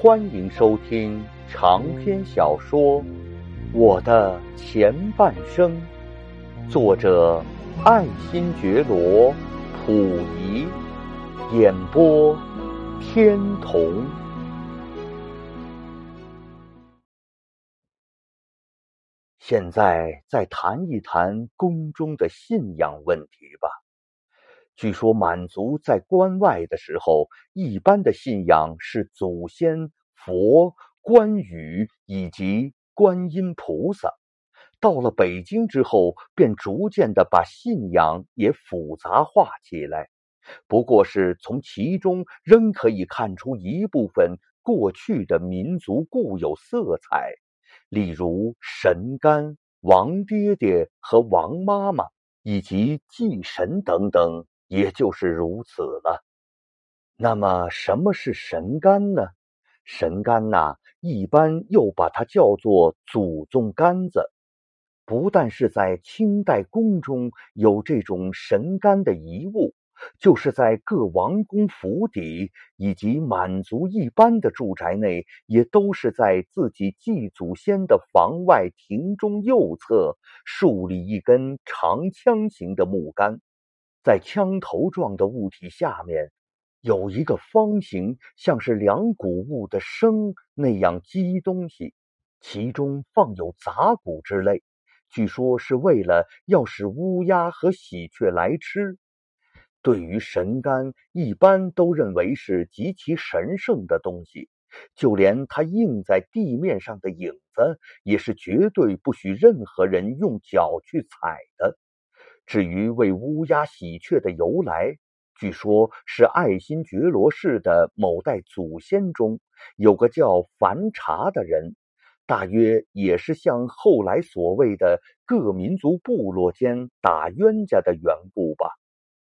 欢迎收听长篇小说《我的前半生》，作者爱新觉罗·溥仪，演播天童。现在再谈一谈宫中的信仰问题吧。据说满族在关外的时候，一般的信仰是祖先、佛、关羽以及观音菩萨。到了北京之后，便逐渐的把信仰也复杂化起来。不过是从其中仍可以看出一部分过去的民族固有色彩，例如神干、王爹爹和王妈妈，以及祭神等等。也就是如此了。那么，什么是神杆呢？神杆呐，一般又把它叫做祖宗杆子。不但是在清代宫中有这种神杆的遗物，就是在各王公府邸以及满族一般的住宅内，也都是在自己祭祖先的房外庭中右侧竖立一根长枪形的木杆。在枪头状的物体下面，有一个方形，像是两谷物的生那样积东西，其中放有杂谷之类，据说是为了要使乌鸦和喜鹊来吃。对于神干，一般都认为是极其神圣的东西，就连它印在地面上的影子，也是绝对不许任何人用脚去踩的。至于为乌鸦喜鹊的由来，据说是爱新觉罗氏的某代祖先中有个叫樊茶的人，大约也是像后来所谓的各民族部落间打冤家的缘故吧。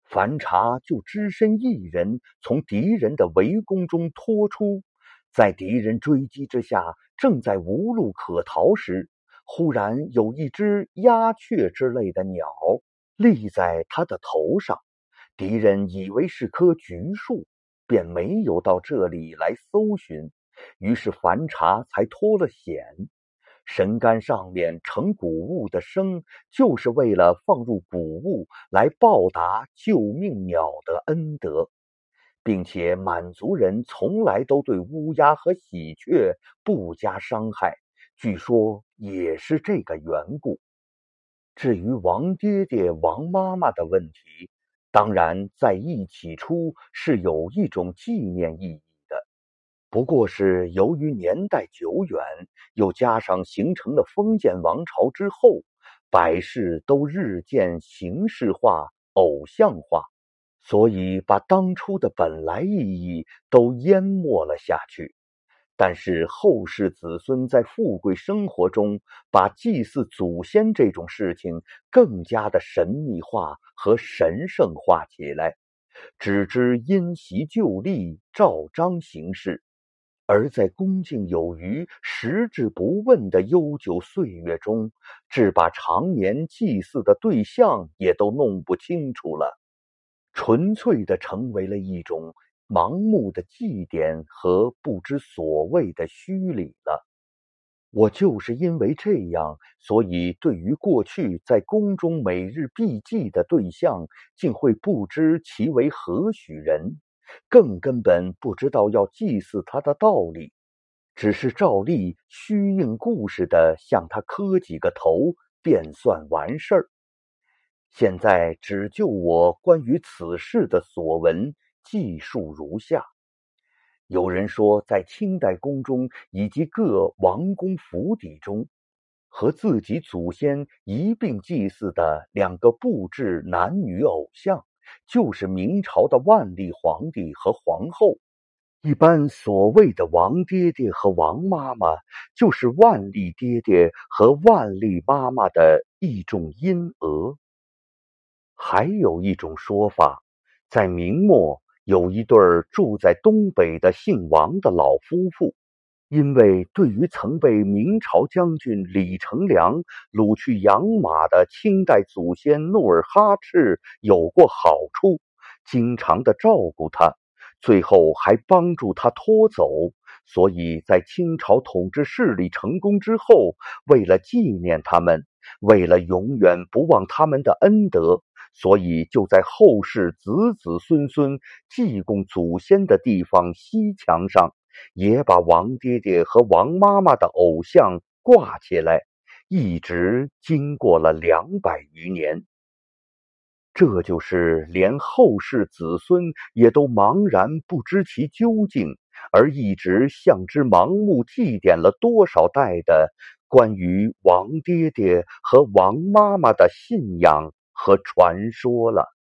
樊茶就只身一人从敌人的围攻中脱出，在敌人追击之下，正在无路可逃时，忽然有一只鸦雀之类的鸟。立在他的头上，敌人以为是棵橘树，便没有到这里来搜寻。于是樊茶才脱了险。神杆上面盛谷物的生，就是为了放入谷物来报答救命鸟的恩德，并且满族人从来都对乌鸦和喜鹊不加伤害，据说也是这个缘故。至于王爹爹、王妈妈的问题，当然在一起初是有一种纪念意义的，不过是由于年代久远，又加上形成了封建王朝之后，百事都日渐形式化、偶像化，所以把当初的本来意义都淹没了下去。但是后世子孙在富贵生活中，把祭祀祖先这种事情更加的神秘化和神圣化起来，只知因袭旧例，照章行事；而在恭敬有余、实质不问的悠久岁月中，只把常年祭祀的对象也都弄不清楚了，纯粹的成为了一种。盲目的祭奠和不知所谓的虚礼了。我就是因为这样，所以对于过去在宫中每日必祭的对象，竟会不知其为何许人，更根本不知道要祭祀他的道理，只是照例虚应故事的向他磕几个头，便算完事儿。现在只就我关于此事的所闻。记述如下：有人说，在清代宫中以及各王公府邸中，和自己祖先一并祭祀的两个布置男女偶像，就是明朝的万历皇帝和皇后。一般所谓的王爹爹和王妈妈，就是万历爹爹和万历妈妈的一种阴讹。还有一种说法，在明末。有一对住在东北的姓王的老夫妇，因为对于曾被明朝将军李成梁掳去养马的清代祖先努尔哈赤有过好处，经常的照顾他，最后还帮助他拖走。所以在清朝统治势力成功之后，为了纪念他们，为了永远不忘他们的恩德，所以就在后世子子孙孙祭供祖先的地方西墙上，也把王爹爹和王妈妈的偶像挂起来，一直经过了两百余年。这就是连后世子孙也都茫然不知其究竟。而一直向之盲目祭奠了多少代的关于王爹爹和王妈妈的信仰和传说了。